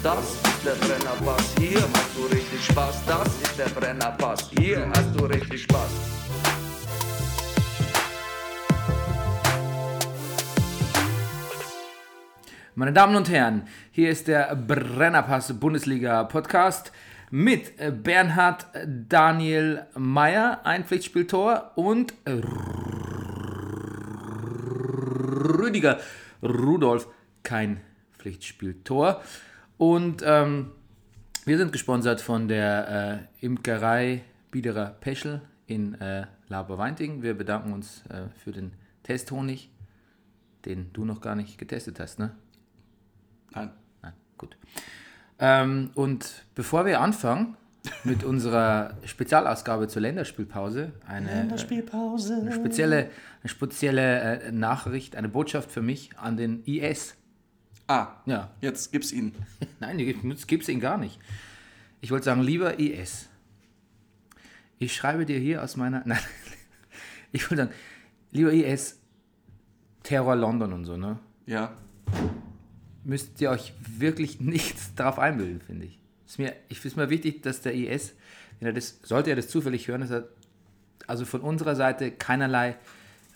Das ist der Brennerpass, hier hast du richtig Spaß. Das ist der Brennerpass, hier hast du richtig Spaß. Meine Damen und Herren, hier ist der Brennerpass Bundesliga Podcast mit Bernhard Daniel Meyer, ein Pflichtspieltor, und Rüdiger Rudolf, kein Pflichtspieltor. Und ähm, wir sind gesponsert von der äh, Imkerei Biederer Peschel in äh, Laberweinting. Wir bedanken uns äh, für den Testhonig, den du noch gar nicht getestet hast, ne? Nein. Nein, gut. Ähm, und bevor wir anfangen mit unserer Spezialausgabe zur Länderspielpause, eine, Länderspielpause. eine spezielle, eine spezielle äh, Nachricht, eine Botschaft für mich an den IS. Ah, Ja, jetzt gib's ihn. nein, gibt es ihn gar nicht. Ich wollte sagen, lieber IS, ich schreibe dir hier aus meiner. Nein, ich wollte sagen, lieber IS, Terror London und so, ne? Ja. müsst ihr euch wirklich nichts darauf einbilden, finde ich. Ist mir, ich finde es mir wichtig, dass der IS, wenn er das, sollte er das zufällig hören, dass er also von unserer Seite keinerlei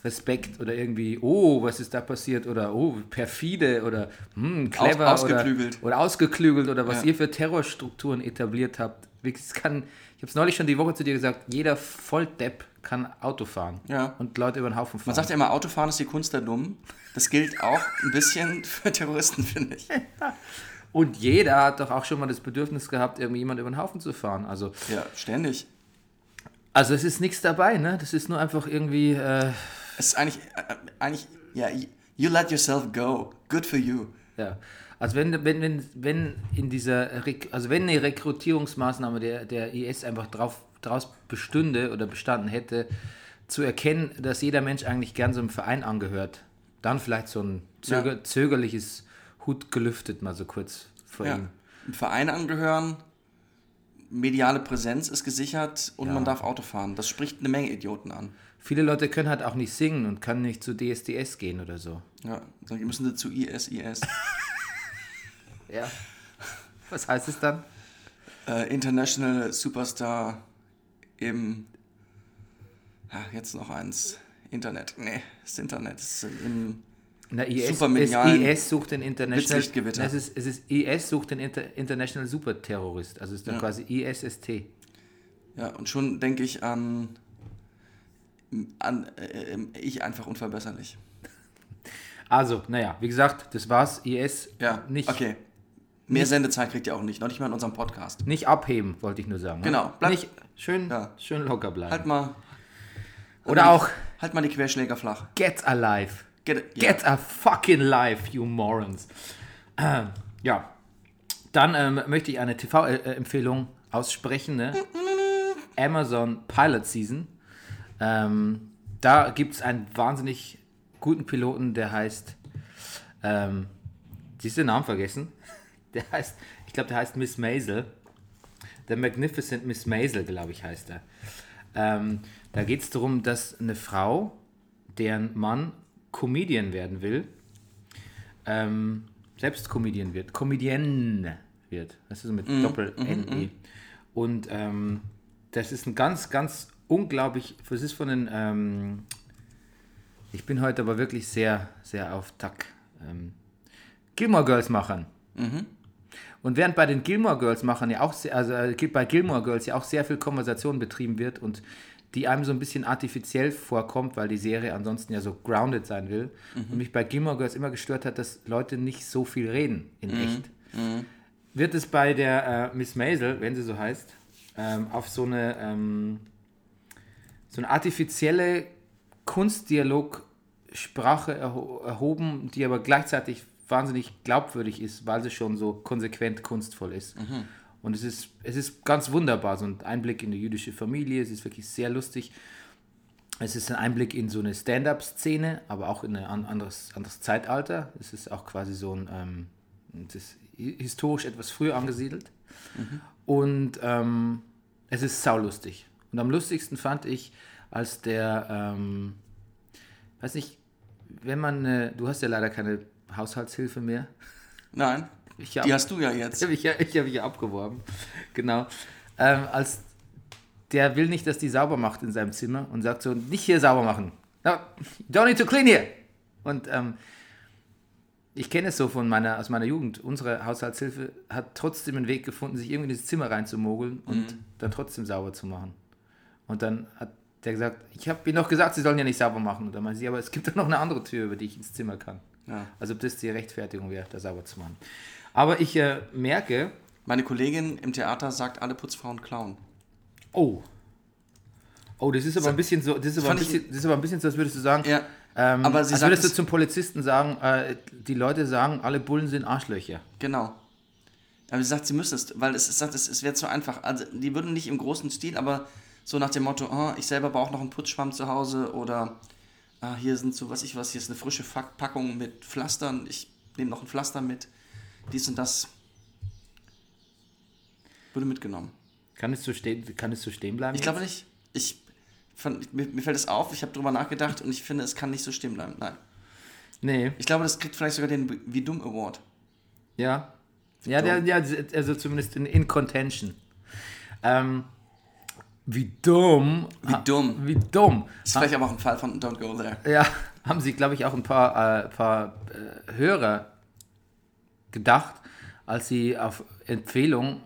Respekt oder irgendwie, oh, was ist da passiert oder oh, perfide oder hm, clever Aus- ausgeklügelt. Oder, oder ausgeklügelt oder was Ja. ihr für Terrorstrukturen etabliert habt. Es kann, ich habe es neulich schon die Woche zu dir gesagt, jeder Volldepp kann Auto fahren Ja. und Leute über den Haufen fahren. Man sagt ja immer, Autofahren ist die Kunst der Dummen. Das gilt auch ein bisschen für Terroristen, finde ich. und jeder hat doch auch schon mal das Bedürfnis gehabt, irgendwie jemand über den Haufen zu fahren. Also Ja, ständig. Also es ist nichts dabei, ne? Das ist nur einfach irgendwie. Äh, Es ist eigentlich, äh, eigentlich, ja, you let yourself go. Good for you. ja. Also wenn, wenn, wenn, wenn in dieser also wenn eine Rekrutierungsmaßnahme der, der IS einfach drauf, draus bestünde oder bestanden hätte, zu erkennen, dass jeder Mensch eigentlich gern so einem Verein angehört, dann vielleicht so ein zöger, Ja. zögerliches Hut gelüftet mal so kurz vor Ja. ihm. Ein Verein angehören, mediale Präsenz ist gesichert und Ja. man darf Auto fahren. Das spricht eine Menge Idioten an. Viele Leute können halt auch nicht singen und können nicht zu DSDS gehen oder so. Ja, dann müssen sie zu ISIS. Ja. Was heißt es dann? äh, International Superstar im. Ja, jetzt noch eins. Internet. Nee, das Internet. Ist im, Na, IS, es, IS sucht den International. Blitzlichtgewitter. Es ist, es ist IS sucht den Inter, International Superterrorist. Also es ist dann Ja. quasi ISST. ja, und schon denke ich an. An äh, äh, ich einfach unverbesserlich. Also, naja, wie gesagt, das war's. IS Ja, nicht, okay. Mehr Sendezeit kriegt ihr auch nicht. Noch nicht mal in unserem Podcast. nicht abheben, wollte ich nur sagen. ne? Genau, bleib- nicht schön, Ja. schön locker bleiben. Halt mal. halt Oder mal auch Die, halt mal die Querschläger flach. get alive. Get, ja. Get a fucking life, you morons. Ähm, ja, dann ähm, möchte ich eine TV-Empfehlung aussprechen. Ne? Amazon Pilot Season. Ähm, da gibt es einen wahnsinnig guten Piloten, der heißt, ähm, siehst du den Namen vergessen? Der heißt, ich glaube, der heißt Miss Maisel. The Magnificent Miss Maisel, glaube ich, heißt er. Ähm, da geht es darum, dass eine Frau, deren Mann Comedian werden will, ähm, selbst Comedian wird. Comedian wird. Das ist so mit Doppel-N-E. Und ähm, das ist ein ganz, ganz unglaublich, es ist von den, ähm, ich bin heute aber wirklich sehr, sehr auf Tack. Ähm, Gilmore Girls Machern. Und während bei den Gilmore Girls Machern ja auch, sehr, also äh, bei Gilmore Girls ja auch sehr viel Konversation betrieben wird und die einem so ein bisschen artifiziell vorkommt, weil die Serie ansonsten ja so grounded sein will. Und mich bei Gilmore Girls immer gestört hat, dass Leute nicht so viel reden in echt. Wird es bei der äh, Miss Maisel, wenn sie so heißt, ähm, auf so eine, ähm, so eine artifizielle Kunstdialog-Sprache erho erhoben, die aber gleichzeitig wahnsinnig glaubwürdig ist, weil sie schon so konsequent kunstvoll ist. Und es ist, es ist ganz wunderbar, so ein Einblick in die jüdische Familie, es ist wirklich sehr lustig. Es ist ein Einblick in so eine Stand-up-Szene, aber auch in ein an- anderes, anderes Zeitalter. Es ist auch quasi so ein, ähm, es ist hi- historisch etwas früher angesiedelt. Und ähm, es ist saulustig. Und am lustigsten fand ich, als der, ähm, weiß nicht, wenn man, äh, du hast ja leider keine Haushaltshilfe mehr. Nein, Ich hab- die hast du ja jetzt. ich habe ja- ich hab mich ja abgeworben. Genau. Ähm, als der will nicht, dass die sauber macht in seinem Zimmer und sagt so, nicht hier sauber machen. No, don't need to clean here. Und ähm, ich kenne es so von meiner, aus meiner Jugend. Unsere Haushaltshilfe hat trotzdem einen Weg gefunden, sich irgendwie in das Zimmer reinzumogeln und dann trotzdem sauber zu machen. Und dann hat der gesagt, ich habe ihnen noch gesagt, sie sollen ja nicht sauber machen. Und dann meinte sie, aber es gibt doch noch eine andere Tür, über die ich ins Zimmer kann. Ja. Also ob das die Rechtfertigung wäre, da sauber zu machen. Aber ich äh, merke, Meine Kollegin im Theater sagt, alle Putzfrauen klauen. oh, oh, das ist aber ein bisschen so, das ist aber ein bisschen, das ist aber ein bisschen so, als würdest du sagen, Ja, ähm, aber sie als sagt würdest du zum Polizisten sagen, äh, die Leute sagen, alle Bullen sind Arschlöcher. genau. Aber sie sagt, sie müssen es, weil es, es sagt, es, es wäre zu einfach. Also die würden nicht im großen Stil, aber so nach dem Motto, oh, ich selber brauche noch einen Putzschwamm zu Hause oder ah, hier sind so, was ich was, hier ist eine frische Packung mit Pflastern, ich nehme noch ein Pflaster mit, dies und das. Wurde mitgenommen. Kann es so stehen, kann es so stehen bleiben? Ich glaube nicht. Ich fand, mir, mir fällt es auf, ich habe drüber nachgedacht und ich finde, es kann nicht so stehen bleiben. Nein. Nee, Ich glaube, das kriegt vielleicht sogar den Wie dumm Award. ja. Ja, der, ja, also zumindest in, in Contention. Ähm, wie dumm. Wie dumm. Wie dumm. Ist vielleicht aber auch ein Fall von Don't Go There. Ja, haben sie, glaube ich, auch ein paar, äh, paar äh, Hörer gedacht, als sie auf Empfehlung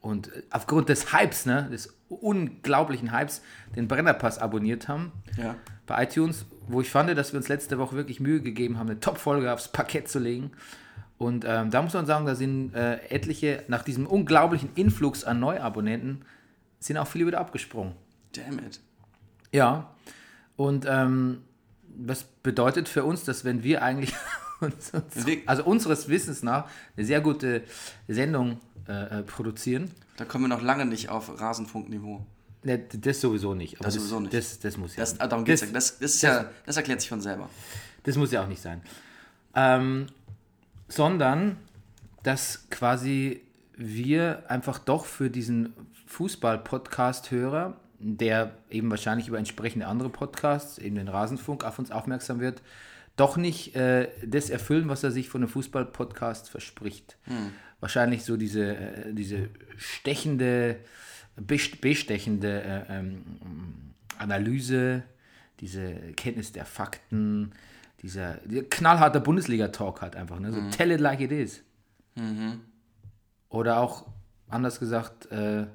und äh, aufgrund des Hypes, ne, des unglaublichen Hypes, den Brennerpass abonniert haben Ja. bei iTunes, wo ich fand, dass wir uns letzte Woche wirklich Mühe gegeben haben, eine Top-Folge aufs Parkett zu legen. Und ähm, da muss man sagen, da sind äh, etliche, nach diesem unglaublichen Influx an Neuabonnenten, sind auch viele wieder abgesprungen. Damn it. Ja, und ähm, was bedeutet für uns, dass wenn wir eigentlich, uns, uns, also unseres Wissens nach, eine sehr gute Sendung äh, äh, produzieren, Da kommen wir noch lange nicht auf Rasenfunkniveau. ne, das sowieso nicht. Aber Das sowieso nicht. Das, das muss ja Das, darum geht's das, ja. Das, das, ist ja. das erklärt sich von selber. das muss ja auch nicht sein. Ähm, sondern, dass quasi wir einfach doch für diesen Fußball-Podcast-Hörer, der eben wahrscheinlich über entsprechende andere Podcasts, eben den Rasenfunk, auf uns aufmerksam wird, doch nicht äh, das erfüllen, was er sich von einem Fußball-Podcast verspricht. Wahrscheinlich so diese, äh, diese stechende, best- bestechende äh, ähm, Analyse, diese Kenntnis der Fakten, dieser, dieser knallharte Bundesliga-Talk halt einfach, ne? so tell it like it is. Oder auch, anders gesagt, äh,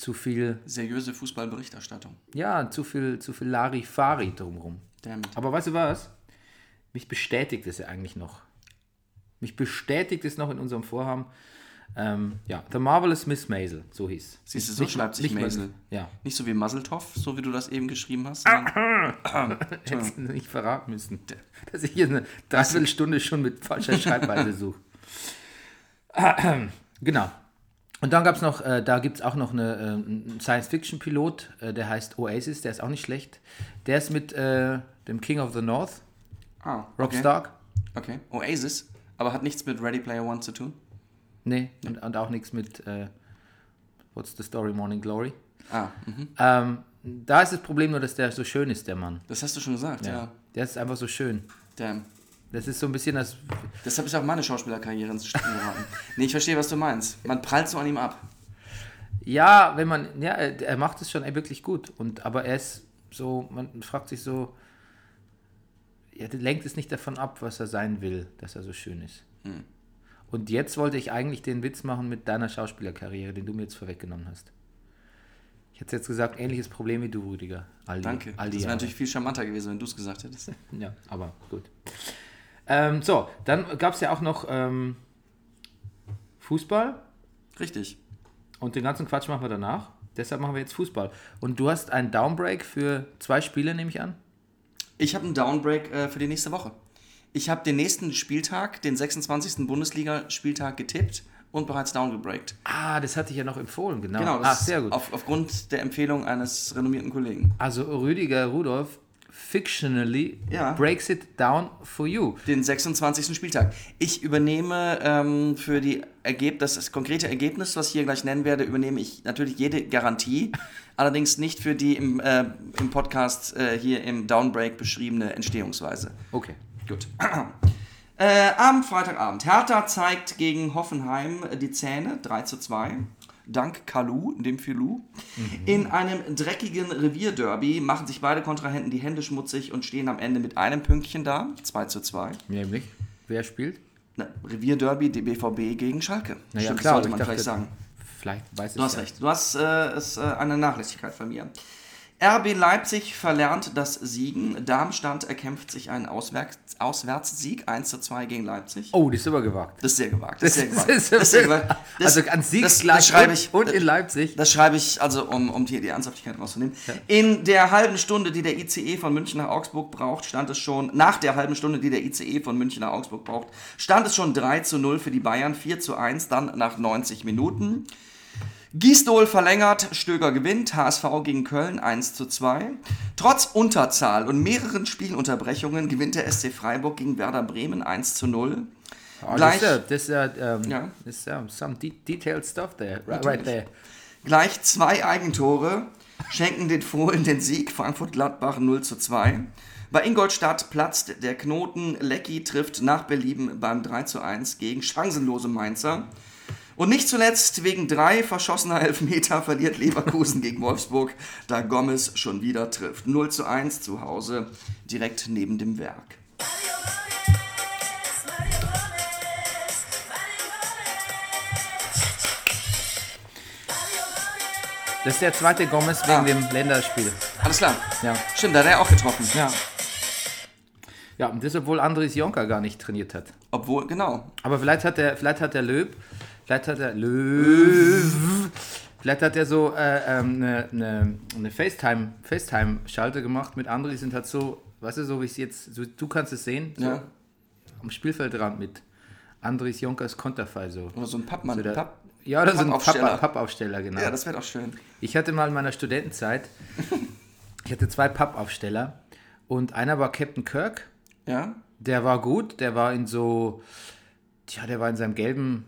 zu viel, Seriöse Fußballberichterstattung. ja, zu viel, zu viel Larifari drumherum. Aber weißt du was? Mich bestätigt es ja eigentlich noch. Mich bestätigt es noch in unserem Vorhaben. Ähm, ja, The Marvelous Miss Maisel, so hieß. Siehst du, so schreibt sich Maisel. Ja, Nicht so wie Muzzletov, so wie du das eben geschrieben hast. sondern- hättest du nicht verraten müssen, dass ich hier eine Dreiviertelstunde schon mit falscher Schreibweise suche. genau. Und dann gab es noch, äh, da gibt es auch noch eine, äh, einen Science-Fiction-Pilot, äh, der heißt Oasis, der ist auch nicht schlecht. Der ist mit äh, dem King of the North, ah, Rob okay. Stark. Okay. Oasis, aber hat nichts mit Ready Player One zu tun. Nee, und, und auch nichts mit äh, What's the Story, Morning Glory. Ah, mhm. Ähm, da ist das Problem nur, dass der so schön ist, der Mann. das hast du schon gesagt, ja. Der ist einfach so schön. Damn. Das ist so ein bisschen das. Deshalb ist auch meine Schauspielerkarriere ins Stocken geraten. nee, ich verstehe, was du meinst. Man prallt so an ihm ab. Ja, wenn man. Ja, er, macht es schon wirklich gut. Und, aber er ist so, man fragt sich so. Er lenkt es nicht davon ab, was er sein will, dass er so schön ist. Hm. Und jetzt wollte ich eigentlich den Witz machen mit deiner Schauspielerkarriere, den du mir jetzt vorweggenommen hast. Ich hätte jetzt gesagt, ähnliches Problem wie du, Rüdiger. All die, Danke. All die das wäre natürlich viel charmanter gewesen, wenn du es gesagt hättest. Ja, aber gut. Ähm, so, dann gab es ja auch noch ähm, Fußball Richtig. und den ganzen Quatsch machen wir danach. Deshalb machen wir jetzt Fußball. Und du hast einen Downbreak für zwei Spiele, nehme ich an? Ich habe einen Downbreak äh, für die nächste Woche. Ich habe den nächsten Spieltag, den 26. Bundesliga-Spieltag getippt und bereits downgebreakt. Ah, das hatte ich ja noch empfohlen, genau. Genau, das sehr ist gut. Auf, aufgrund der Empfehlung eines renommierten Kollegen. Also Rüdiger Rudolph fictionally Ja. breaks it down for you. Den 26. Spieltag. Ich übernehme ähm, für die Ergeb das, das konkrete Ergebnis, was ich hier gleich nennen werde, übernehme ich natürlich jede Garantie. allerdings nicht für die im, äh, im Podcast äh, hier im Downbreak beschriebene Entstehungsweise. Okay. Gut. Äh, am Freitagabend. Hertha zeigt gegen Hoffenheim die Zähne, 3 zu 2. Dank Kalu, dem Filou. In einem dreckigen Revierderby machen sich beide Kontrahenten die Hände schmutzig und stehen am Ende mit einem Pünktchen da, 2 zu 2. Nämlich, wer spielt? Na, Revierderby, die BVB gegen Schalke. Naja, Stimmt, klar, sollte man ich vielleicht sagen. Vielleicht weiß Du hast recht. Du hast äh, es, äh, eine Nachlässigkeit von mir. RB Leipzig verlernt das Siegen. Darmstadt erkämpft sich einen Auswärts Auswärtssieg 1 zu 2 gegen Leipzig. Oh, das ist aber gewagt. Das ist sehr gewagt. Das ist sehr gewagt. ist- Das ist sehr gewagt. Das- also an Sieg das, das schreibe und- ich. und in Leipzig. Das schreibe ich, also um, um hier die Ernsthaftigkeit rauszunehmen. In der halben Stunde, die der ICE von München nach Augsburg braucht, stand es schon, nach der halben Stunde, die der ICE von München nach Augsburg braucht, stand es schon 3 zu 0 für die Bayern, 4 zu 1 dann nach 90 Minuten. Gisdol verlängert, Stöger gewinnt, HSV gegen Köln 1 zu 2. Trotz Unterzahl und mehreren Spielunterbrechungen gewinnt der SC Freiburg gegen Werder Bremen 1 zu 0. Oh, Gleich- das ist ja, ja, ähm, Ja. ja some de detailed stuff there, right, right there. Gleich zwei Eigentore schenken den Fohlen den Sieg, Frankfurt-Gladbach 0 zu 2. Bei Ingolstadt platzt der Knoten, Lecky trifft nach Belieben beim 3 zu 1 gegen chancenlose Mainzer. Und nicht zuletzt wegen drei verschossener Elfmeter verliert Leverkusen gegen Wolfsburg, da Gomez schon wieder trifft. 0 zu 1 zu Hause, direkt neben dem Werk. Das ist der zweite Gomez wegen Ah. dem Länderspiel. Alles klar. Ja. Stimmt, da hat er auch getroffen. Ja. Ja, und das, obwohl Andres Jonka gar nicht trainiert hat. Obwohl, genau. Aber vielleicht hat der, vielleicht hat der Löb, vielleicht hat der Löw, vielleicht hat er so äh, ähm, eine, eine, eine FaceTime, FaceTime-Schalte gemacht mit Andres und hat so, weißt du, so wie es jetzt, so, du kannst es sehen, so Ja. am Spielfeldrand mit Andres Jonkas Konterfei so. Oder so ein Pappmann. so der, Papp ja, oder so ein Pappaufsteller. Pappaufsteller, genau. ja, das wäre doch schön. Ich hatte mal in meiner Studentenzeit, ich hatte zwei Pappaufsteller und einer war Captain Kirk, Ja? der war gut, der war in so, tja, der war in seinem gelben,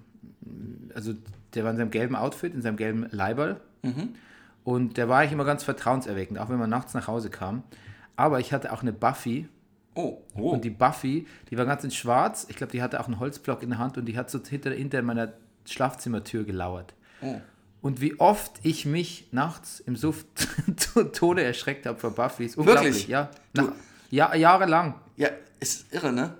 also der war in seinem gelben Outfit, in seinem gelben Leiberl und der war eigentlich immer ganz vertrauenserweckend, auch wenn man nachts nach Hause kam. Aber ich hatte auch eine Buffy Oh, oh. und die Buffy, die war ganz in schwarz, ich glaube, die hatte auch einen Holzblock in der Hand und die hat so hinter, hinter meiner Schlafzimmertür gelauert. oh. Und wie oft ich mich nachts im Suff zu Tode erschreckt habe vor Buffy. Ist unglaublich, Wirklich? ja. Nach, ja. Jahrelang. Ja, ist irre, ne?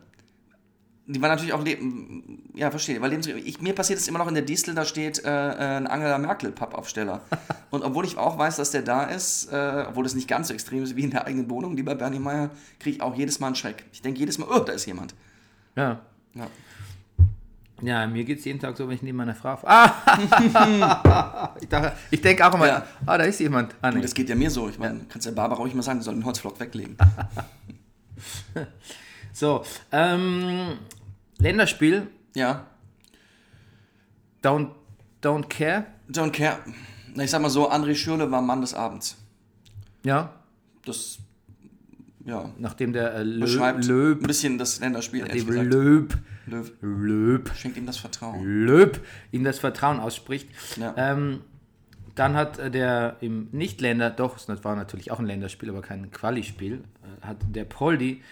Die war natürlich auch leben. Ja, verstehe. Weil ich, mir passiert es immer noch in der Distel, da steht äh, äh, ein Angela Merkel-Pappaufsteller. Und obwohl ich auch weiß, dass der da ist, äh, obwohl das nicht ganz so extrem ist wie in der eigenen Wohnung, lieber Bernie Meyer, kriege ich auch jedes Mal einen Schreck. Ich denke jedes Mal, oh, da ist jemand. Ja. Ja. Ja, mir geht es jeden Tag so, wenn ich neben meiner Frau. Ah! ich dachte- ich denke auch immer, Ja. ah, da ist jemand. Ah, nee. das geht ja mir so. Ich meine, kannst ja Barbara ruhig mal sagen, die soll den Holzflock weglegen. So, ähm, Länderspiel, Ja, don't, don't care. Don't care. Na, ich sag mal so, André Schürle war Mann des Abends. Ja, Das, ja, nachdem der äh, Löb, beschreibt ein Löb, bisschen das Länderspiel, ehrlich gesagt. Löb, Löw Löb, schenkt ihm das Vertrauen. Löb ihm das Vertrauen ausspricht. Ja. Ähm, dann hat äh, der im Nicht-Länder, doch, es war natürlich auch ein Länderspiel, aber kein Quali-Spiel, äh, hat der Poldi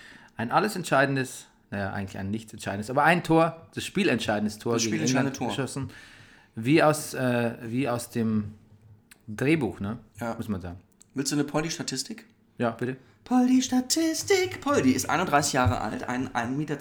ein alles entscheidendes naja, eigentlich ein nichts entscheidendes, aber ein Tor, das spielentscheidendes Tor Das gegen England Tor. geschossen. Wie aus, äh, wie aus dem Drehbuch, ne? Ja. Muss man sagen. Willst du eine Poldi-Statistik? Ja, bitte. Poldi Statistik. Poldi ist 31 Jahre alt, ein 1,82 Meter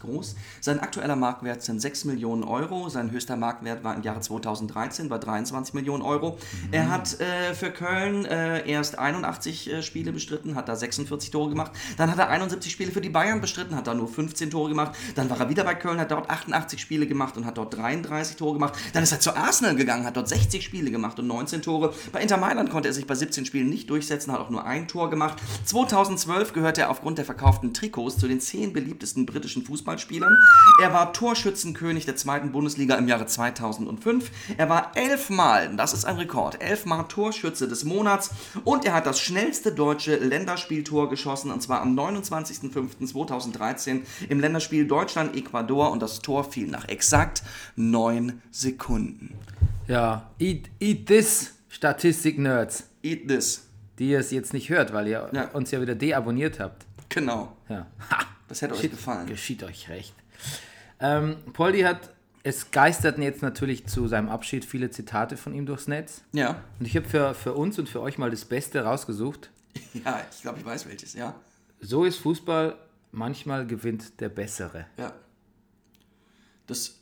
groß. Sein aktueller Marktwert sind 6 Millionen Euro. Sein höchster Marktwert war im Jahre 2013 bei 23 Millionen Euro. Er hat äh, für Köln äh, erst 81 äh, Spiele bestritten, hat da 46 Tore gemacht. Dann hat er 71 Spiele für die Bayern bestritten, hat da nur 15 Tore gemacht. Dann war er wieder bei Köln, hat dort 88 Spiele gemacht und hat dort 33 Tore gemacht. Dann ist er zu Arsenal gegangen, hat dort 60 Spiele gemacht und 19 Tore. Bei Inter Mailand konnte er sich bei 17 Spielen nicht durchsetzen, hat auch nur ein Tor gemacht. 2012 gehörte er aufgrund der verkauften Trikots zu den 10 beliebtesten britischen Fußballspielern. Er war Torschützenkönig der zweiten Bundesliga im Jahre 2005. Er war elfmal, das ist ein Rekord, elfmal Torschütze des Monats und er hat das schnellste deutsche Länderspieltor geschossen und zwar am 29.05.2013 im Länderspiel Deutschland-Ecuador und das Tor fiel nach exakt 9 Sekunden. Ja, eat, eat this, Statistik-Nerds, Eat this. Die ihr es jetzt nicht hört, weil ihr Ja. uns ja wieder deabonniert habt. Genau. Ja. Ha, Das hätte euch gefallen. geschieht euch recht. Ähm, Poldi hat, es geisterten jetzt natürlich zu seinem Abschied viele Zitate von ihm durchs Netz. Ja. Und ich habe für, für uns und für euch mal das Beste rausgesucht. Ja, ich glaube, ich weiß welches, ja. So ist Fußball, manchmal gewinnt der Bessere. Ja. Das.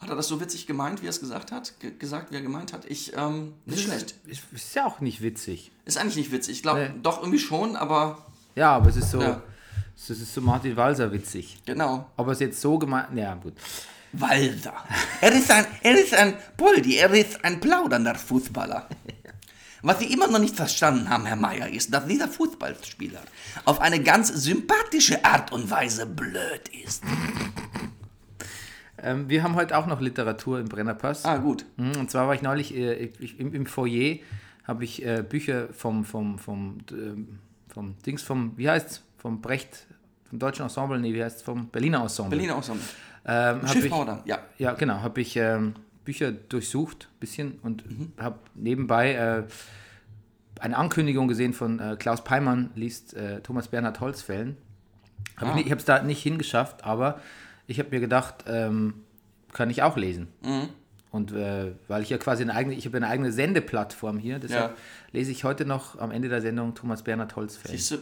Hat er das so witzig gemeint, wie er es gesagt hat? Ge gesagt, wie er gemeint hat? Ich, ähm, nicht schlecht. Ist, ist ja auch nicht witzig. Ist eigentlich nicht witzig. Ich glaube, Nee. doch irgendwie schon, aber Ja, aber es ist so, Ja. es ist so Martin Walser witzig. genau. Ob er es jetzt so gemeint, ja gut. Walser. Er ist ein, er ist ein Poldi, er ist ein plaudernder Fußballer. Was Sie immer noch nicht verstanden haben, Herr Meier, ist, dass dieser Fußballspieler auf eine ganz sympathische Art und Weise blöd ist. Ähm, wir haben heute auch noch Literatur im Brennerpass. Ah, gut. Mhm, Und zwar war ich neulich äh, ich, im, im Foyer, habe ich äh, Bücher vom, vom, vom, ähm, vom Dings, vom, wie heißt's? Vom Brecht, vom deutschen Ensemble, nee, wie heißt's? Vom Berliner Ensemble. Berliner Ensemble. Ähm, Schiffbau ich, dann, ja. Ja, genau, habe ich ähm, Bücher durchsucht, bisschen, und Mhm. habe nebenbei äh, eine Ankündigung gesehen von äh, Klaus Peimann, liest äh, Thomas Bernhard Holzfällen. Hab Ah. ich ich habe es da nicht hingeschafft, aber ich habe mir gedacht, ähm, kann ich auch lesen. Mhm. Und äh, weil ich ja quasi eine eigene, ich habe eine eigene Sendeplattform hier, deshalb Ja. lese ich heute noch am Ende der Sendung Thomas Bernhard Holzfällen. Siehst du,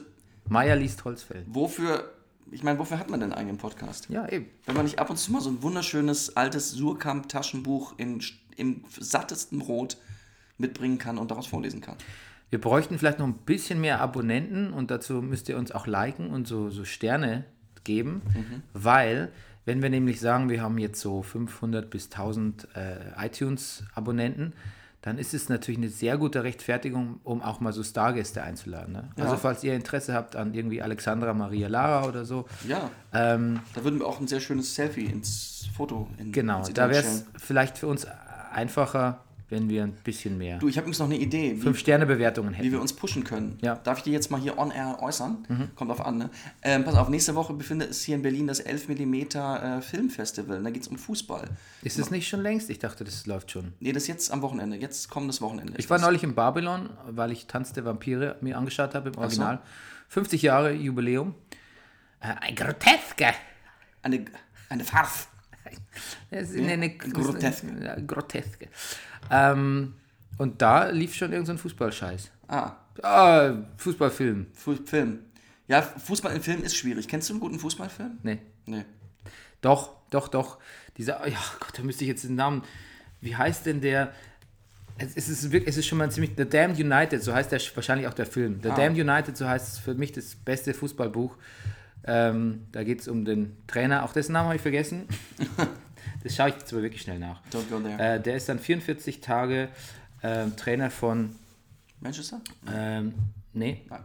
Meier liest Holzfällen. wofür, ich meine, wofür hat man denn einen eigenen Podcast? Ja, eben. Wenn man nicht ab und zu mal so ein wunderschönes altes Surkamp-Taschenbuch in, im sattesten Rot mitbringen kann und daraus vorlesen kann. Wir bräuchten vielleicht noch ein bisschen mehr Abonnenten und dazu müsst ihr uns auch liken und so, so Sterne geben, weil wenn wir nämlich sagen, wir haben jetzt so 500 bis 1000 äh, iTunes-Abonnenten, dann ist es natürlich eine sehr gute Rechtfertigung, um auch mal so Stargäste einzuladen. Ne? Also falls ihr Interesse habt an irgendwie Alexandra Maria Lara oder so, Ja, ähm, da würden wir auch ein sehr schönes Selfie ins Foto in, genau, ins da wäre es vielleicht für uns einfacher, wenn wir ein bisschen mehr Du, ich habe übrigens noch eine Idee, wie, 5-Sterne-Bewertungen wie wir hätten. uns pushen können. Ja. Darf ich dir jetzt mal hier on air äußern? Kommt auf an, ne? Ähm, pass auf, nächste Woche befindet es hier in Berlin das 11 mm äh, Filmfestival. Da geht es um Fußball. Ist es nicht schon längst? Ich dachte, das läuft schon. Nee, das ist jetzt am Wochenende. Jetzt kommendes Wochenende. Ich war neulich in Babylon, weil ich Tanz der Vampire mir angeschaut habe im so. Original. 50 Jahre Jubiläum. Äh, ein Groteske. Eine, eine Farce. Es ist eine, Groteske. Groteske. Ähm, und da lief schon irgendein so Fußballscheiß. Ah, Ah, Fußballfilm. Fu Film. Ja, Fußball im Film ist schwierig. Kennst du einen guten Fußballfilm? Nee. Nee. Doch, doch, doch. Dieser, ja Gott, da müsste ich jetzt den Namen. Wie heißt denn der? Es es ist, wirklich, es ist schon mal ziemlich. The Damned United, so heißt der wahrscheinlich auch der Film. The Ah. Damned United, so heißt es für mich das beste Fußballbuch. Ähm, da geht es um den Trainer, auch dessen Namen habe ich vergessen. das schaue ich jetzt aber wirklich schnell nach. Don't go there. Äh, der ist dann 44 Tage ähm, Trainer von. Manchester? Ähm, nee, Nein.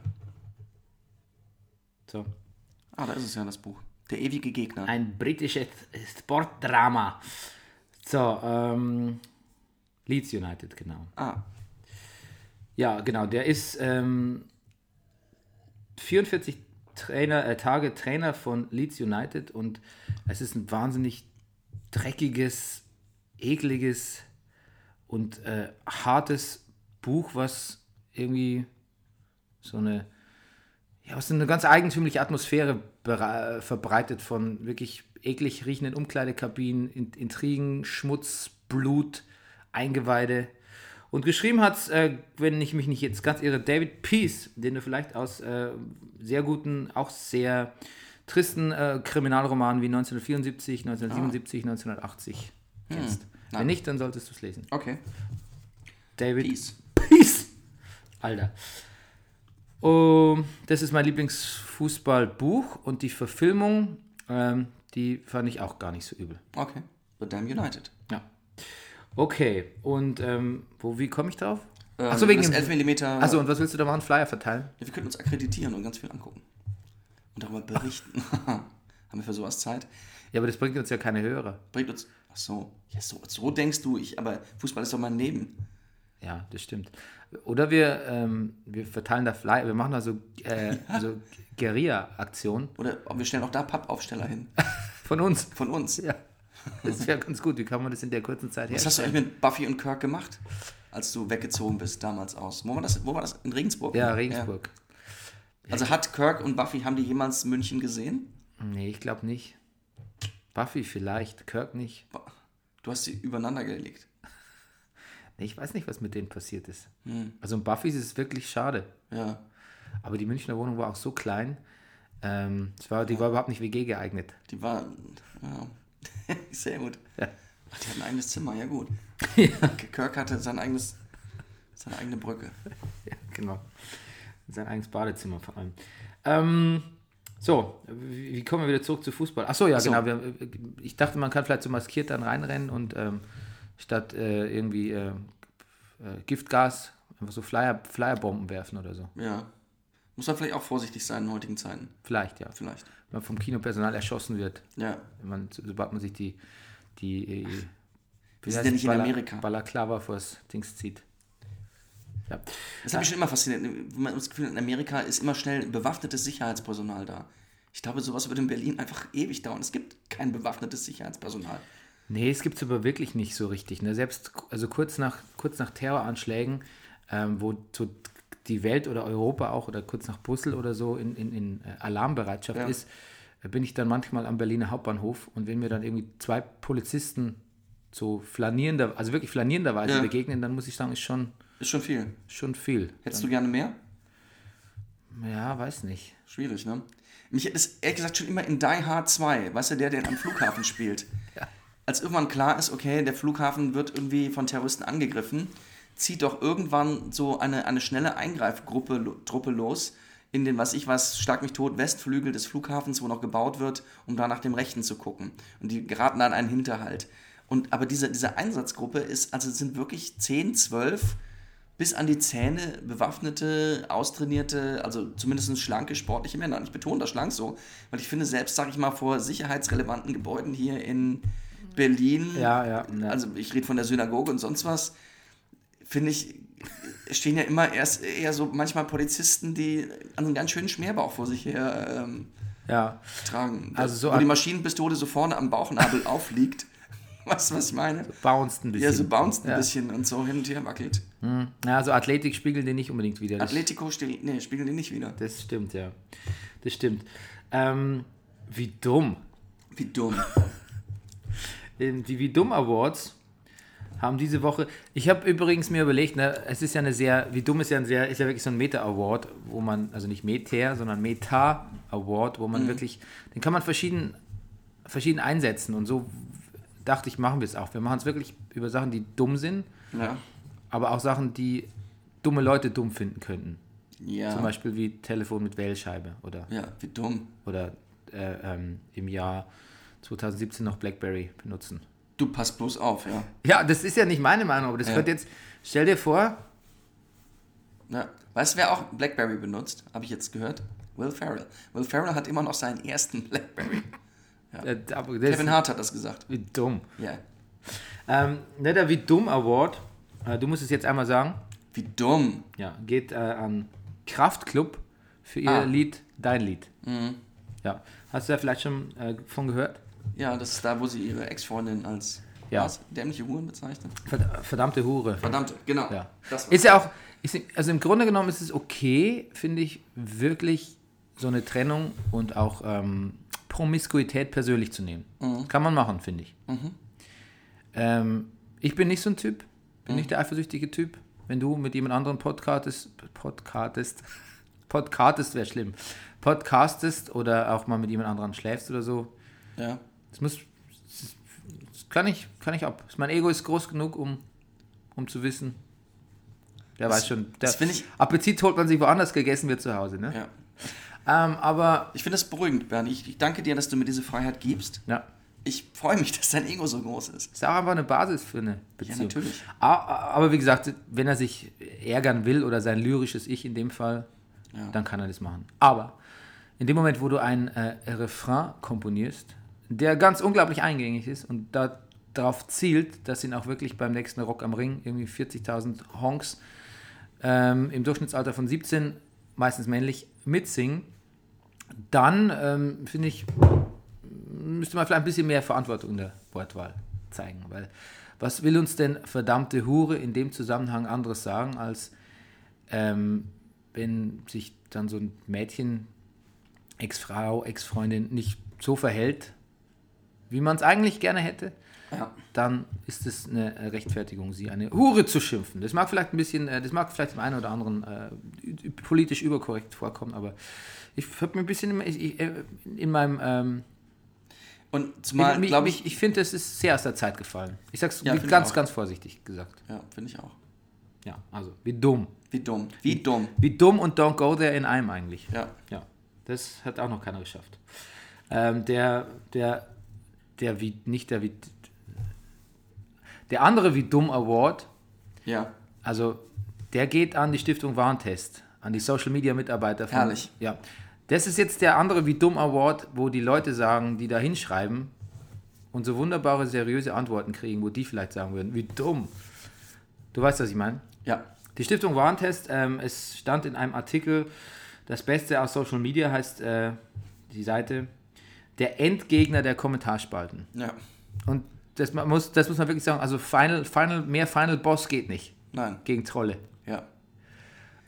so. Ah, da ist es ja, das Buch. Der ewige Gegner. Ein britisches Sportdrama. So, ähm, Leeds United, genau. Ah, Ja, genau, der ist ähm, 44 Trainer, äh, Tage Trainer von Leeds United und es ist ein wahnsinnig dreckiges, ekliges und äh, hartes Buch, was irgendwie so eine, ja, was eine ganz eigentümliche Atmosphäre bere- verbreitet von wirklich eklig riechenden Umkleidekabinen, In Intrigen, Schmutz, Blut, Eingeweide. Und geschrieben hat äh, wenn ich mich nicht jetzt ganz irre, David Peace, den du vielleicht aus äh, sehr guten, auch sehr tristen äh, Kriminalromanen wie 1974, 1977, 1980 kennst. Ah. Hm. Wenn nicht, dann solltest du es lesen. Okay. David Peace. Peace. Alter. Um, das ist mein Lieblingsfußballbuch und die Verfilmung, ähm, die fand ich auch gar nicht so übel. Okay. The Damn United. Ja. Okay, und ähm, wo, wie komme ich drauf? Ähm, Achso, wegen das dem. 11 mm. Achso, und was willst du da machen? Flyer verteilen? Ja, wir könnten uns akkreditieren und ganz viel angucken. Und darüber berichten. Haben wir für sowas Zeit? Ja, aber das bringt uns ja keine Hörer. Bringt uns. Ach so. Ja, so, so denkst du, ich, aber Fußball ist doch mein Leben. Ja, das stimmt. Oder wir, ähm, wir verteilen da Flyer, wir machen da so, äh, so Guerilla-Aktionen Oder wir stellen auch da Pappaufsteller hin. von uns. Von uns. Ja, das wäre ganz gut. Wie kann man das in der kurzen Zeit Was hast du eigentlich mit Buffy und Kirk gemacht, als du weggezogen bist damals aus? Wo war das? Wo war das? In Regensburg? Ja? Regensburg. Also hat Kirk und Buffy, haben die jemals München gesehen? Nee, ich glaube nicht. Buffy vielleicht, Kirk nicht. Du hast sie übereinander gelegt. Nee, ich weiß nicht, was mit denen passiert ist. Hm. Also um Buffy ist es wirklich schade. Ja. Aber die Münchner Wohnung war auch so klein. Ähm, es war, die war überhaupt nicht WG geeignet. Die war. Ja. Sehr gut. Ja. Ach, die hat ein eigenes Zimmer, ja gut. Kirk hatte sein eigenes, seine eigene Brücke. Ja, genau. Sein eigenes Badezimmer vor allem. Ähm, so, wie, kommen wir wieder zurück zu Fußball? Achso, ja, Ach so. genau. Wir, ich dachte, man kann vielleicht so maskiert dann reinrennen und ähm, statt äh, irgendwie äh, äh, Giftgas einfach so Flyer, Flyerbomben werfen oder so. Ja. Muss man vielleicht auch vorsichtig sein in heutigen Zeiten. Vielleicht, ja. Vielleicht. Wenn man vom Kinopersonal erschossen wird, Ja. wenn man, sobald man sich die, die äh, wie sind ja nicht in Bala- Amerika. Balaklava vors Dings zieht. Ja. Das hat mich schon immer fasziniert. Man hat das Gefühl, in Amerika ist immer schnell bewaffnetes Sicherheitspersonal da. Ich glaube, sowas wird in Berlin einfach ewig dauern. Es gibt kein bewaffnetes Sicherheitspersonal. Nee, es gibt es aber wirklich nicht so richtig. Ne? Selbst also kurz nach, kurz nach Terroranschlägen, ähm, wo die Welt oder Europa auch oder kurz nach Brüssel oder so in, in, in äh, Alarmbereitschaft Ja. ist, äh, bin ich dann manchmal am Berliner Hauptbahnhof und wenn mir dann irgendwie zwei Polizisten so flanierender, also wirklich flanierenderweise Ja. begegnen, dann muss ich sagen, ist schon, Ist schon viel. schon viel. Hättest du gerne mehr? Ja, weiß nicht. Schwierig, ne? Mich hat es ehrlich gesagt schon immer in Die Hard 2, weißt du, der, der am Flughafen spielt. Ja. Als irgendwann klar ist, okay, der Flughafen wird irgendwie von Terroristen angegriffen, zieht doch irgendwann so eine, eine schnelle Eingreifgruppe Truppe los in den, was ich was, Schlag mich tot, Westflügel des Flughafens, wo noch gebaut wird, um da nach dem Rechten zu gucken. Und die geraten dann in einen Hinterhalt. Und, aber diese, diese Einsatzgruppe ist, also es sind wirklich 10, 12 bis an die Zähne bewaffnete, austrainierte, also zumindest schlanke, sportliche Männer. Und ich betone das schlank so, weil ich finde, selbst, sage ich mal, vor sicherheitsrelevanten Gebäuden hier in Berlin, Ja, ja, ja. also ich rede von der Synagoge und sonst was, finde ich, stehen ja immer erst eher so manchmal Polizisten, die einen ganz schönen Schmerbauch vor sich her ähm, Ja, tragen. Also so Wo die Maschinenpistole so vorne am Bauchnabel aufliegt. Weißt du, was ich meine? bounced ein bisschen. Ja, so bounced ein Ja. bisschen und so hin und her wackelt. Ja, also Athletik spiegeln den nicht unbedingt wieder. Atletico still, nee, spiegeln die nicht wieder. Das stimmt, ja. Das stimmt. Ähm, wie dumm. Wie dumm. Ähm, Die Wie dumm Awards haben diese Woche. Ich habe übrigens mir überlegt, ne, es ist ja eine sehr, wie dumm ist ja ein sehr, ist ja wirklich so ein Meta-Award, wo man, also nicht Meter, sondern Meta-Award, wo man wirklich, den kann man verschieden, verschieden einsetzen und so dachte ich, machen wir es auch. Wir machen es wirklich über Sachen, die dumm sind, Ja. aber auch Sachen, die dumme Leute dumm finden könnten. Ja. Zum Beispiel wie Telefon mit Wählscheibe oder Ja, wie dumm. oder äh, ähm, im Jahr 2017 noch BlackBerry benutzen. Du pass bloß auf, ja. Ja, das ist ja nicht meine Meinung, aber das Ja. könnte jetzt, stell dir vor, ja. Weißt du, wer auch Blackberry benutzt? Habe ich jetzt gehört? Will Ferrell. Will Ferrell hat immer noch seinen ersten Blackberry. Äh, aber das Kevin Hart hat das gesagt. wie dumm. Ja. Ähm, ne, der Wie dumm Award, äh, du musst es jetzt einmal sagen, Wie dumm. ja, geht äh, an Kraftklub für ihr Ah. Lied Dein Lied. Mhm. Ja, hast du da vielleicht schon äh, von gehört? Ja, das ist da, wo sie ihre Ex-Freundin als Ja. was? dämliche Huren bezeichnet. Verd- Verdammte Hure. Verdammte, genau. Ja. Das Ist ja auch, ist, also im Grunde genommen ist es okay, finde ich, wirklich so eine Trennung und auch ähm, Promiskuität persönlich zu nehmen. Kann man machen, finde ich. Ähm, ich bin nicht so ein Typ, bin nicht der eifersüchtige Typ. Wenn du mit jemand anderem podcastest, podcastest, podcastest wäre schlimm, podcastest oder auch mal mit jemand anderem schläfst oder so, Ja. das muss, das das kann ich, kann ich ab. Mein Ego ist groß genug, um, um zu wissen. Der weiß schon. Der das finde ich- Appetit holt man sich woanders, gegessen wird zu Hause. Ne? ja. Ähm, aber Ich finde das beruhigend, Bernie. Ich, ich danke dir, dass du mir diese Freiheit gibst. ja, Ich freue mich, dass dein Ego so groß ist. ist auch einfach eine Basis für eine Beziehung. natürlich. A- Aber wie gesagt, wenn er sich ärgern will oder sein lyrisches Ich in dem Fall, Ja. dann kann er das machen. Aber in dem Moment, wo du einen äh, Refrain komponierst, der ganz unglaublich eingängig ist und da, darauf zielt, dass ihn auch wirklich beim nächsten Rock am Ring irgendwie 40.000 Honks ähm, im Durchschnittsalter von 17, meistens männlich, mitsingen, dann ähm, finde ich, müsste man vielleicht ein bisschen mehr Verantwortung in der Wortwahl zeigen. Weil was will uns denn verdammte Hure in dem Zusammenhang anderes sagen, als ähm, wenn sich dann so ein Mädchen, Ex-Frau, Ex-Freundin nicht so verhält, wie man es eigentlich gerne hätte, Ja. dann ist es eine Rechtfertigung, sie eine Hure zu schimpfen. Das mag vielleicht ein bisschen, äh, das mag vielleicht dem einen oder anderen äh, politisch überkorrekt vorkommen, aber ich habe mir ein bisschen in, ich, äh, in meinem ähm, Und zumal, ich, glaube ich, ich, ich finde, es ist sehr aus der Zeit gefallen. Ich sag's Ja, ich ganz, ganz vorsichtig gesagt. ja, finde ich auch. Ja, also wie dumm. Wie dumm. Wie dumm. Wie dumm und don't go there in einem eigentlich. Ja. Ja, das hat auch noch keiner geschafft. Ähm, der, der, der wie, nicht der wie, der andere wie dumm Award, Ja. also der geht an die Stiftung Warntest, an die Social Media Mitarbeiter. Von, Herrlich. Ja, das ist jetzt der andere wie dumm Award, wo die Leute sagen, die da hinschreiben und so wunderbare, seriöse Antworten kriegen, wo die vielleicht sagen würden, wie dumm. Du weißt, was ich meine? Ja. Die Stiftung Warntest, ähm, es stand in einem Artikel, das Beste aus Social Media heißt äh, die Seite, der Endgegner der Kommentarspalten. Ja. Und das muss, das muss man wirklich sagen, also Final, Final, mehr Final Boss geht nicht Nein. gegen Trolle.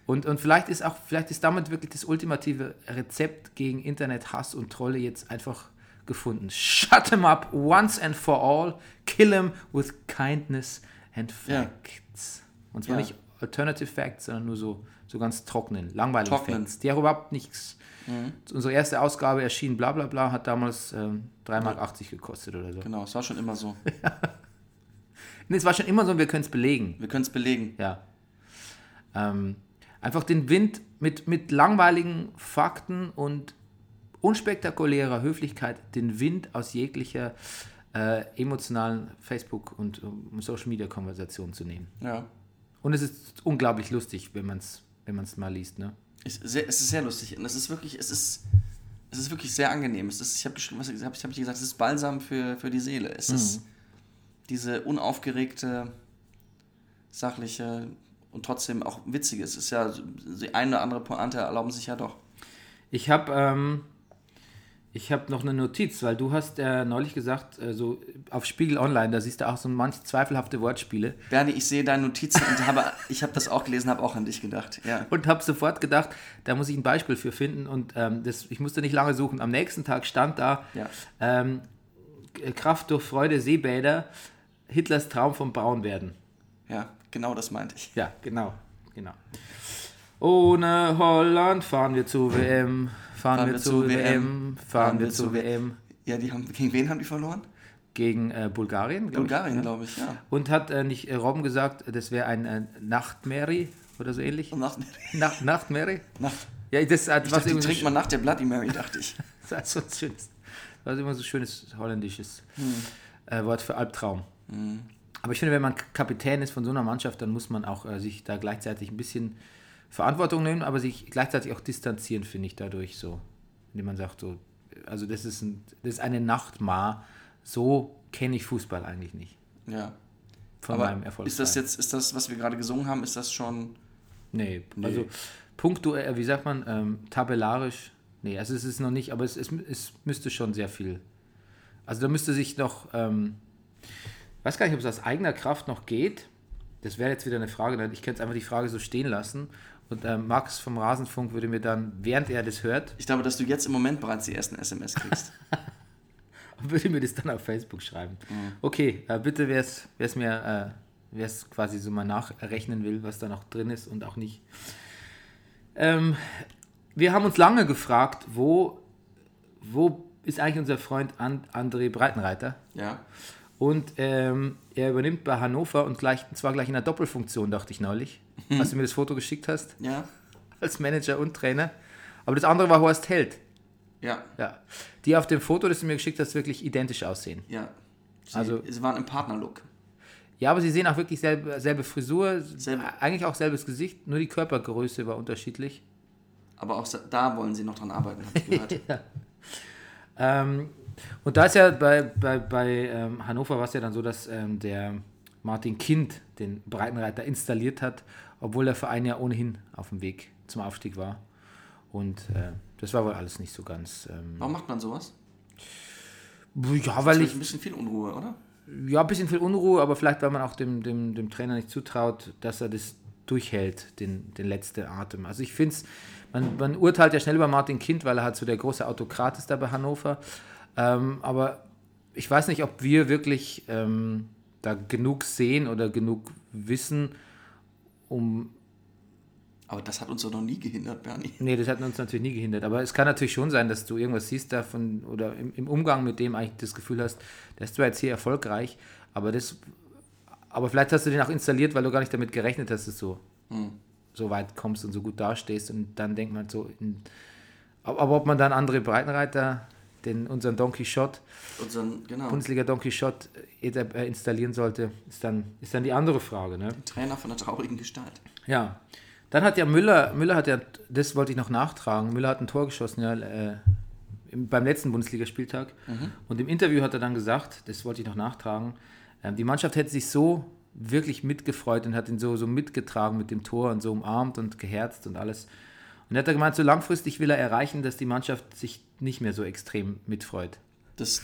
Ja. Und, und vielleicht ist auch, vielleicht ist damit wirklich das ultimative Rezept gegen Internethass und Trolle jetzt einfach gefunden. Shut him up once and for all, kill him with kindness and Ja. facts. Und zwar Ja. nicht alternative facts, sondern nur so, so ganz trockenen, langweiligen Trocknen. Facts, die auch überhaupt nichts. Unsere erste Ausgabe erschien, bla bla bla, hat damals ähm, 3,80 Mark gekostet oder so. Genau, es war schon immer so. Nee, es war schon immer so, wir können es belegen. Wir können es belegen. Ja. Ähm, einfach den Wind mit, mit langweiligen Fakten und unspektakulärer Höflichkeit, den Wind aus jeglicher äh, emotionalen Facebook- und ähm, Social-Media-Konversation zu nehmen. Ja. Und es ist unglaublich lustig, wenn man es wenn man's mal liest. Ne? Es, ist sehr, es ist sehr lustig und es ist wirklich, es ist, es ist wirklich sehr angenehm. Es ist, ich habe geschrieben, was habe ich, hab ich gesagt, es ist Balsam für, für die Seele. Es ist diese unaufgeregte, sachliche und trotzdem auch witzige. Es ist ja, die eine oder andere Pointe erlauben sich ja doch. Ich habe ähm, ich hab noch eine Notiz, weil du hast äh, neulich gesagt, äh, so auf Spiegel Online, da siehst du auch so manch zweifelhafte Wortspiele. Bernie, ich sehe deine Notizen und habe, ich habe das auch gelesen, habe auch an dich gedacht. Ja. und habe sofort gedacht, da muss ich ein Beispiel für finden und ähm, das, ich musste nicht lange suchen. Am nächsten Tag stand da Ja. ähm, Kraft durch Freude, Seebäder, Hitlers Traum vom Braunwerden. ja, genau das meinte ich. Ja, genau, genau. Ohne Holland fahren wir zu WM, fahren, wir, zu WM, fahren wir zu WM. Ja, die haben, gegen wen haben die verloren? Gegen äh, Bulgarien, glaub Bulgarien, glaube ich, ja. Und hat äh, nicht äh, Robben gesagt, das wäre ein äh, Nachtmary oder so ähnlich? Und nach, Nacht, Nachtmary? nach, Ja, das hat ich was dachte, die trinkt man nach der Bloody Mary, dachte ich. Das war so ein schönes, das war immer so ein schönes holländisches Hm. äh, Wort für Albtraum. Aber ich finde, wenn man Kapitän ist von so einer Mannschaft, dann muss man auch äh, sich da gleichzeitig ein bisschen Verantwortung nehmen, aber sich gleichzeitig auch distanzieren, finde ich dadurch so. Indem man sagt, so, also das ist, ein, das ist eine Nachtmar, so kenne ich Fußball eigentlich nicht. Ja. Von Aber meinem Erfolg. ist das jetzt, ist das, was wir gerade gesungen haben, ist das schon. Nee, Nee. also punktuell, wie sagt man, ähm, tabellarisch, nee, also es ist noch nicht, aber es, es, es müsste schon sehr viel. Also da müsste sich noch, ähm, weiß gar nicht, ob es aus eigener Kraft noch geht. das wäre jetzt wieder eine Frage, ich könnte einfach die Frage so stehen lassen und äh, Max vom Rasenfunk würde mir dann, während er das hört, Ich glaube, dass du jetzt im Moment bereits die ersten SMS kriegst. würde mir das dann auf Facebook schreiben. Okay, äh, bitte, wer es mir, äh, wer es quasi so mal nachrechnen will, was da noch drin ist und auch nicht. Ähm, wir haben uns lange gefragt, wo, wo ist eigentlich unser Freund And André Breitenreiter? ja. Und ähm, er übernimmt bei Hannover und gleich, zwar gleich in einer Doppelfunktion, dachte ich neulich, als du mir das Foto geschickt hast, Ja. als Manager und Trainer. Aber das andere war Horst Held. Ja. Ja. Die auf dem Foto, das du mir geschickt hast, wirklich identisch aussehen. Ja. Sie, Also- sie waren im Partnerlook. Ja, aber sie sehen auch wirklich selbe, selbe Frisur, Selbe- eigentlich auch selbes Gesicht, nur die Körpergröße war unterschiedlich. Aber auch da wollen sie noch dran arbeiten, habe ich gehört. Ähm, und da ist ja bei, bei, bei ähm, Hannover war es ja dann so, dass ähm, der Martin Kind den Breitenreiter installiert hat, obwohl der Verein ja ohnehin auf dem Weg zum Aufstieg war. Und äh, das war wohl alles nicht so ganz. Ähm, Warum macht man sowas? ja, weil ich. ein bisschen viel Unruhe, oder? Ja, ein bisschen viel Unruhe, aber vielleicht, weil man auch dem, dem, dem Trainer nicht zutraut, dass er das durchhält, den, den letzten Atem. Also ich finde es, man, man urteilt ja schnell über Martin Kind, weil er halt so der große Autokrat ist da bei Hannover. Ähm, aber ich weiß nicht, ob wir wirklich ähm, da genug sehen oder genug wissen, um Aber das hat uns doch noch nie gehindert, Bernie. Nee, das hat uns natürlich nie gehindert. Aber es kann natürlich schon sein, dass du irgendwas siehst davon oder im, im Umgang mit dem eigentlich das Gefühl hast, der ist zwar jetzt hier erfolgreich, aber das. Aber vielleicht hast du den auch installiert, weil du gar nicht damit gerechnet hast, dass du so weit kommst und so gut dastehst. Und dann denkt man so. In, aber ob man dann andere Breitenreiter, den, unseren Don Quixote, Unseren, genau, Bundesliga Don Quixote äh, äh, installieren sollte, ist dann, ist dann die andere Frage. Ne? Trainer von der traurigen Gestalt. Ja. Dann hat ja Müller, Müller hat ja, das wollte ich noch nachtragen, Müller hat ein Tor geschossen, ja, äh, im, beim letzten Bundesligaspieltag. Und im Interview hat er dann gesagt, das wollte ich noch nachtragen, äh, die Mannschaft hätte sich so wirklich mitgefreut und hat ihn so, so mitgetragen mit dem Tor und so umarmt und geherzt und alles. Und er hat er gemeint, so langfristig will er erreichen, dass die Mannschaft sich nicht mehr so extrem mitfreut, Das,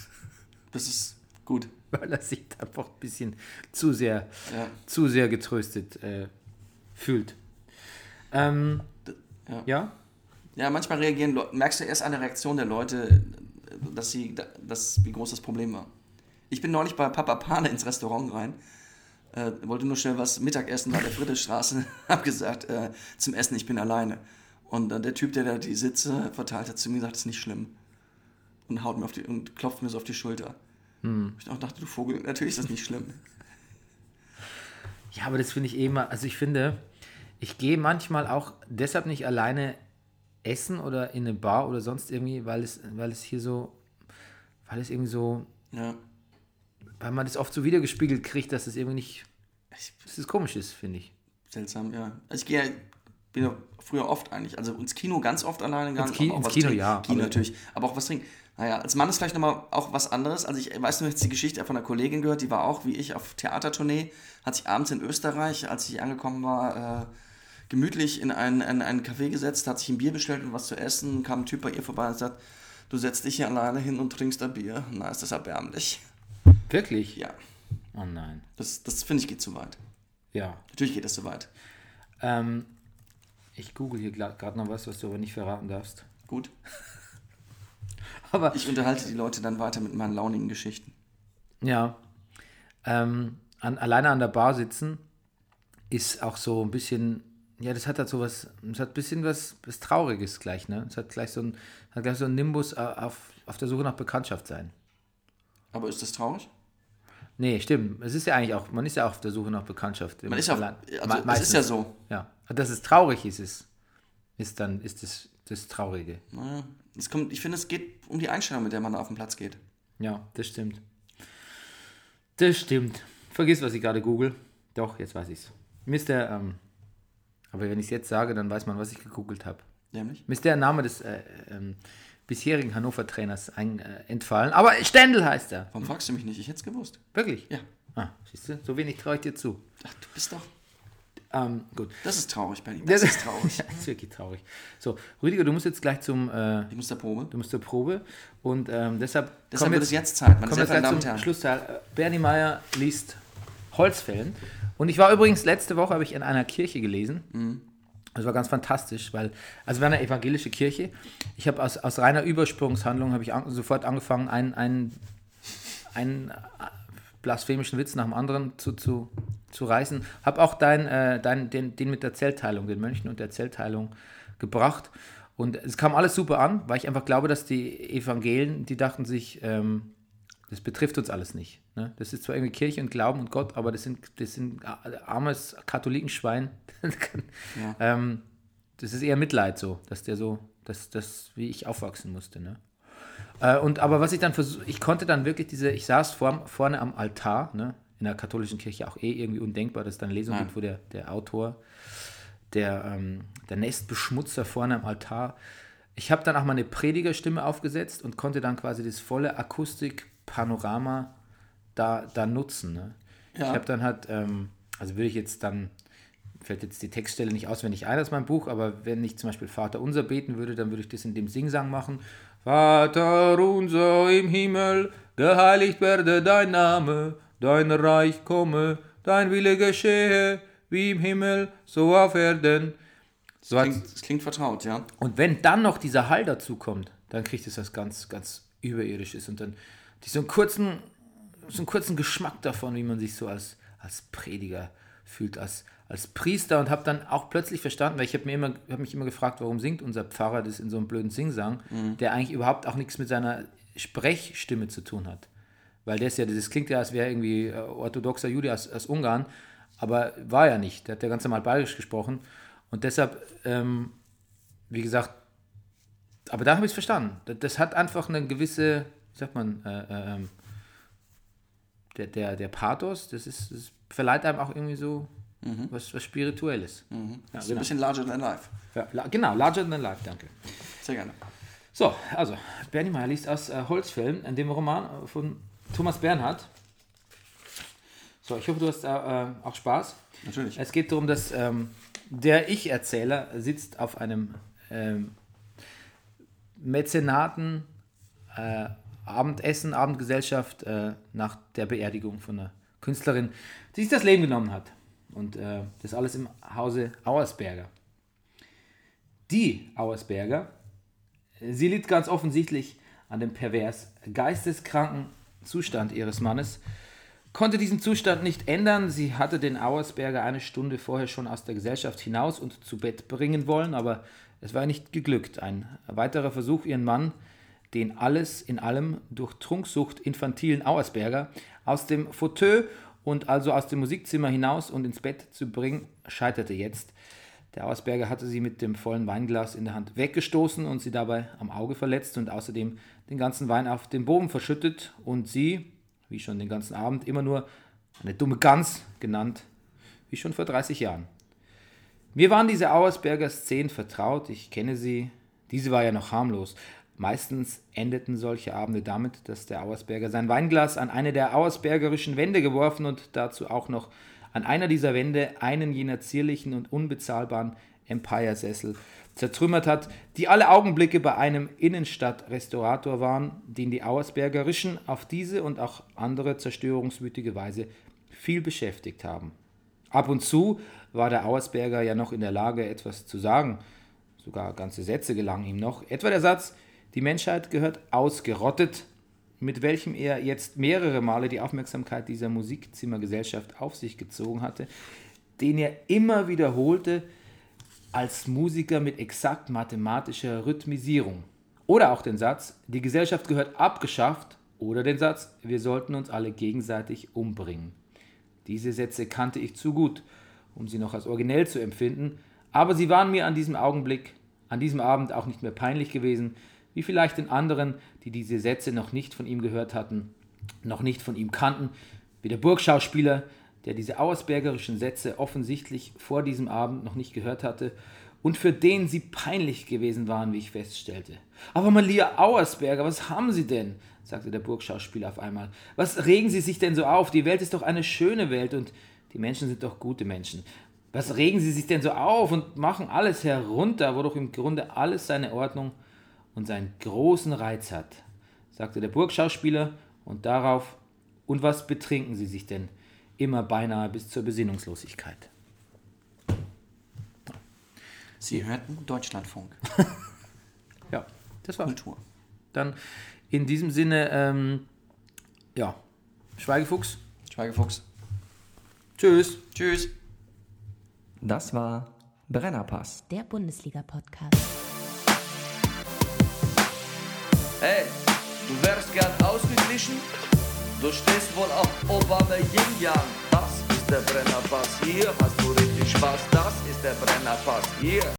das ist gut. weil er sich einfach ein bisschen zu sehr Ja. zu sehr getröstet äh, fühlt. Ähm, Ja. ja? Ja, manchmal reagieren Leute, merkst du erst an der Reaktion der Leute, dass sie, dass, wie groß das Problem war. Ich bin neulich bei Papa Pane ins Restaurant rein, äh, wollte nur schnell was Mittagessen bei der Friedrichstraße, hab gesagt, äh, zum Essen, ich bin alleine. Und dann der Typ, der da die Sitze verteilt hat, zu mir gesagt, das ist nicht schlimm. Und haut mir auf die, und klopft mir so auf die Schulter. Ich auch dachte, du Vogel, natürlich ist das nicht schlimm. Ja, aber das finde ich eh immer, also ich finde, ich gehe manchmal auch deshalb nicht alleine essen oder in eine Bar oder sonst irgendwie, weil es, weil es hier so, weil es irgendwie so, Ja. weil man das oft so wiedergespiegelt kriegt, dass es irgendwie nicht, Ich, dass es komisch ist, finde ich. seltsam, ja. Also ich gehe ja, bin ja früher oft eigentlich, also ins Kino ganz oft alleine gegangen. Ins Ki- ins was Kino, trinken. ja, Kino aber- natürlich, aber auch was trinken. Naja, als Mann ist vielleicht nochmal auch was anderes. Also ich weiß nur jetzt die Geschichte von einer Kollegin gehört, die war auch wie ich auf Theatertournee, hat sich abends in Österreich, als ich angekommen war, äh, gemütlich in einen, in einen Café gesetzt, hat sich ein Bier bestellt und was zu essen, kam ein Typ bei ihr vorbei und sagt, du setzt dich hier alleine hin und trinkst ein Bier. Na, ist das erbärmlich. Wirklich? Ja, Oh nein. das, das finde ich geht zu weit. Ja. Natürlich geht das zu weit. Ähm, ich google hier gerade noch was, was du aber nicht verraten darfst. Gut. Aber Ich unterhalte die Leute dann weiter mit meinen launigen Geschichten. Ja. Ähm, an, alleine an der Bar sitzen ist auch so ein bisschen, ja, das hat halt so was, das hat ein bisschen was, was Trauriges gleich, ne? Es hat gleich so ein, hat gleich so ein Nimbus au- auf, auf der Suche nach Bekanntschaft sein. Aber ist das traurig? Nee, stimmt. Es ist ja eigentlich auch, man ist ja auch auf der Suche nach Bekanntschaft. Man ist ja, also es ist ja so. Ja. Dass es traurig ist, ist, ist dann, ist das, das Traurige. Naja, es kommt, ich finde, es geht um die Einstellung, mit der man auf den Platz geht. Ja, das stimmt. Das stimmt. Vergiss, was ich gerade google. Doch, jetzt weiß ich's. Der, ähm, aber wenn ich es jetzt sage, dann weiß man, was ich gegoogelt habe. Nämlich? Mir ist der Name des äh, ähm, bisherigen Hannover-Trainers äh, entfallen. Aber Stendel heißt er. Warum fragst du mich nicht? Ich hätte es gewusst. Wirklich? Ja. Ah, siehst du, so wenig traue ich dir zu. Ach, du bist doch. Ähm, gut. Das ist traurig, Benny. Das ist traurig. ja, das ist wirklich traurig. So, Rüdiger, du musst jetzt gleich zum, äh, Ich muss der Probe. du musst zur Probe und ähm, deshalb Deshalb wird es jetzt Zeit, meine sehr verehrten Damen und Herren. Schlussteil. Bernie Meyer liest Holzfällen. Und ich war übrigens, letzte Woche habe ich in einer Kirche gelesen. Das war ganz fantastisch, weil, also wir waren eine evangelische Kirche. Ich habe aus, aus reiner Übersprungshandlung habe ich an, sofort angefangen, einen, einen, einen blasphemischen Witz nach dem anderen zu, zu, zu reißen. Habe auch dein, äh, dein, den, den mit der Zellteilung, den Mönchen und der Zellteilung gebracht. Und es kam alles super an, weil ich einfach glaube, dass die Evangelien, die dachten sich, ähm, das betrifft uns alles nicht. Ne? Das ist zwar irgendwie Kirche und Glauben und Gott, aber das sind, das sind armes Katholikenschwein. ja. ähm, das ist eher Mitleid so, dass der so, dass das, wie ich aufwachsen musste. Ne? Äh, und aber was ich dann versuche, ich konnte dann wirklich diese, ich saß vor, vorne am Altar, ne? in der katholischen Kirche auch eh irgendwie undenkbar, dass es dann Lesung gibt, wo der, der Autor, der, ähm, der Nestbeschmutzer vorne am Altar. Ich habe dann auch meine Predigerstimme aufgesetzt und konnte dann quasi das volle Akustik Panorama da, da nutzen. Ne? Ja. Ich habe dann halt, ähm, also würde ich jetzt dann, fällt jetzt die Textstelle nicht auswendig ein aus meinem Buch, aber wenn ich zum Beispiel Vater unser beten würde, dann würde ich das in dem Singsang machen. Vater unser im Himmel, geheiligt werde dein Name, dein Reich komme, dein Wille geschehe, wie im Himmel, so auf Erden. So das, klingt, das klingt vertraut, ja. Und wenn dann noch dieser Hall dazu kommt, dann kriegt es das ganz, ganz überirdisches und dann die so einen kurzen, so einen kurzen Geschmack davon, wie man sich so als, als Prediger fühlt, als, als Priester und habe dann auch plötzlich verstanden, weil ich habe mir hab mich immer gefragt, warum singt unser Pfarrer das in so einem blöden Singsang, mhm. der eigentlich überhaupt auch nichts mit seiner Sprechstimme zu tun hat. Weil ist ja, das klingt ja, als wäre irgendwie äh, orthodoxer Jude aus, aus Ungarn, aber war ja nicht. Der hat ja ganz normal bayerisch gesprochen. Und deshalb, ähm, wie gesagt, aber da habe ich es verstanden. Das hat einfach eine gewisse wie sagt man, äh, äh, ähm, der, der, der Pathos, das, ist, das verleiht einem auch irgendwie so mhm. was, was Spirituelles. Mhm. Ja, so genau. ein bisschen larger than life. Ja, la, genau, larger than life, danke. Sehr gerne. So, also, Bernie Meyer liest aus äh, Holzfällen, in dem Roman von Thomas Bernhard. So, ich hoffe, du hast äh, auch Spaß. Natürlich. Es geht darum, dass ähm, der Ich-Erzähler sitzt auf einem ähm, Mäzenaten äh, Abendessen, Abendgesellschaft äh, nach der Beerdigung von einer Künstlerin, die sich das Leben genommen hat. Und äh, das alles im Hause Auersberger. Die Auersberger, sie litt ganz offensichtlich an dem pervers geisteskranken Zustand ihres Mannes, konnte diesen Zustand nicht ändern. Sie hatte den Auersberger eine Stunde vorher schon aus der Gesellschaft hinaus und zu Bett bringen wollen, aber es war nicht geglückt. Ein weiterer Versuch, ihren Mann den alles in allem durch Trunksucht infantilen Auersberger aus dem Fauteuil und also aus dem Musikzimmer hinaus und ins Bett zu bringen, scheiterte jetzt. Der Auersberger hatte sie mit dem vollen Weinglas in der Hand weggestoßen und sie dabei am Auge verletzt und außerdem den ganzen Wein auf den Boden verschüttet und sie, wie schon den ganzen Abend, immer nur eine dumme Gans genannt, wie schon vor 30 Jahren. Mir waren diese Auersberger Szenen vertraut, ich kenne sie, diese war ja noch harmlos, Meistens endeten solche Abende damit, dass der Auersberger sein Weinglas an eine der auersbergerischen Wände geworfen und dazu auch noch an einer dieser Wände einen jener zierlichen und unbezahlbaren Empire-Sessel zertrümmert hat, die alle Augenblicke bei einem Innenstadtrestaurator waren, den die Auersbergerischen auf diese und auch andere zerstörungswütige Weise viel beschäftigt haben. Ab und zu war der Auersberger ja noch in der Lage, etwas zu sagen, sogar ganze Sätze gelangen ihm noch, etwa der Satz, die Menschheit gehört ausgerottet, mit welchem er jetzt mehrere Male die Aufmerksamkeit dieser Musikzimmergesellschaft auf sich gezogen hatte, den er immer wiederholte als Musiker mit exakt mathematischer Rhythmisierung. Oder auch den Satz, die Gesellschaft gehört abgeschafft, oder den Satz, wir sollten uns alle gegenseitig umbringen. Diese Sätze kannte ich zu gut, um sie noch als originell zu empfinden, aber sie waren mir an diesem Augenblick, an diesem Abend auch nicht mehr peinlich gewesen, wie vielleicht den anderen, die diese Sätze noch nicht von ihm gehört hatten, noch nicht von ihm kannten, wie der Burgschauspieler, der diese auersbergerischen Sätze offensichtlich vor diesem Abend noch nicht gehört hatte und für den sie peinlich gewesen waren, wie ich feststellte. Aber Malia Auersberger, was haben Sie denn? sagte der Burgschauspieler auf einmal. Was regen Sie sich denn so auf? Die Welt ist doch eine schöne Welt und die Menschen sind doch gute Menschen. Was regen Sie sich denn so auf und machen alles herunter, wo doch im Grunde alles seine Ordnung und seinen großen Reiz hat, sagte der Burgschauspieler und darauf, und was betrinken Sie sich denn? immer beinahe bis zur Besinnungslosigkeit. Sie hörten Deutschlandfunk. Ja, das war's. Kultur. Dann in diesem Sinne, ähm, ja, Schweigefuchs, Schweigefuchs. tschüss. Tschüss. Das war Brennerpass. Der Bundesliga-Podcast. Hey, du wärst gern ausgeglichen? Du stehst wohl auf Obama Yin Yang. Das ist der Brennerpass. Hier hast du richtig Spaß. Das ist der Brennerpass. Hier.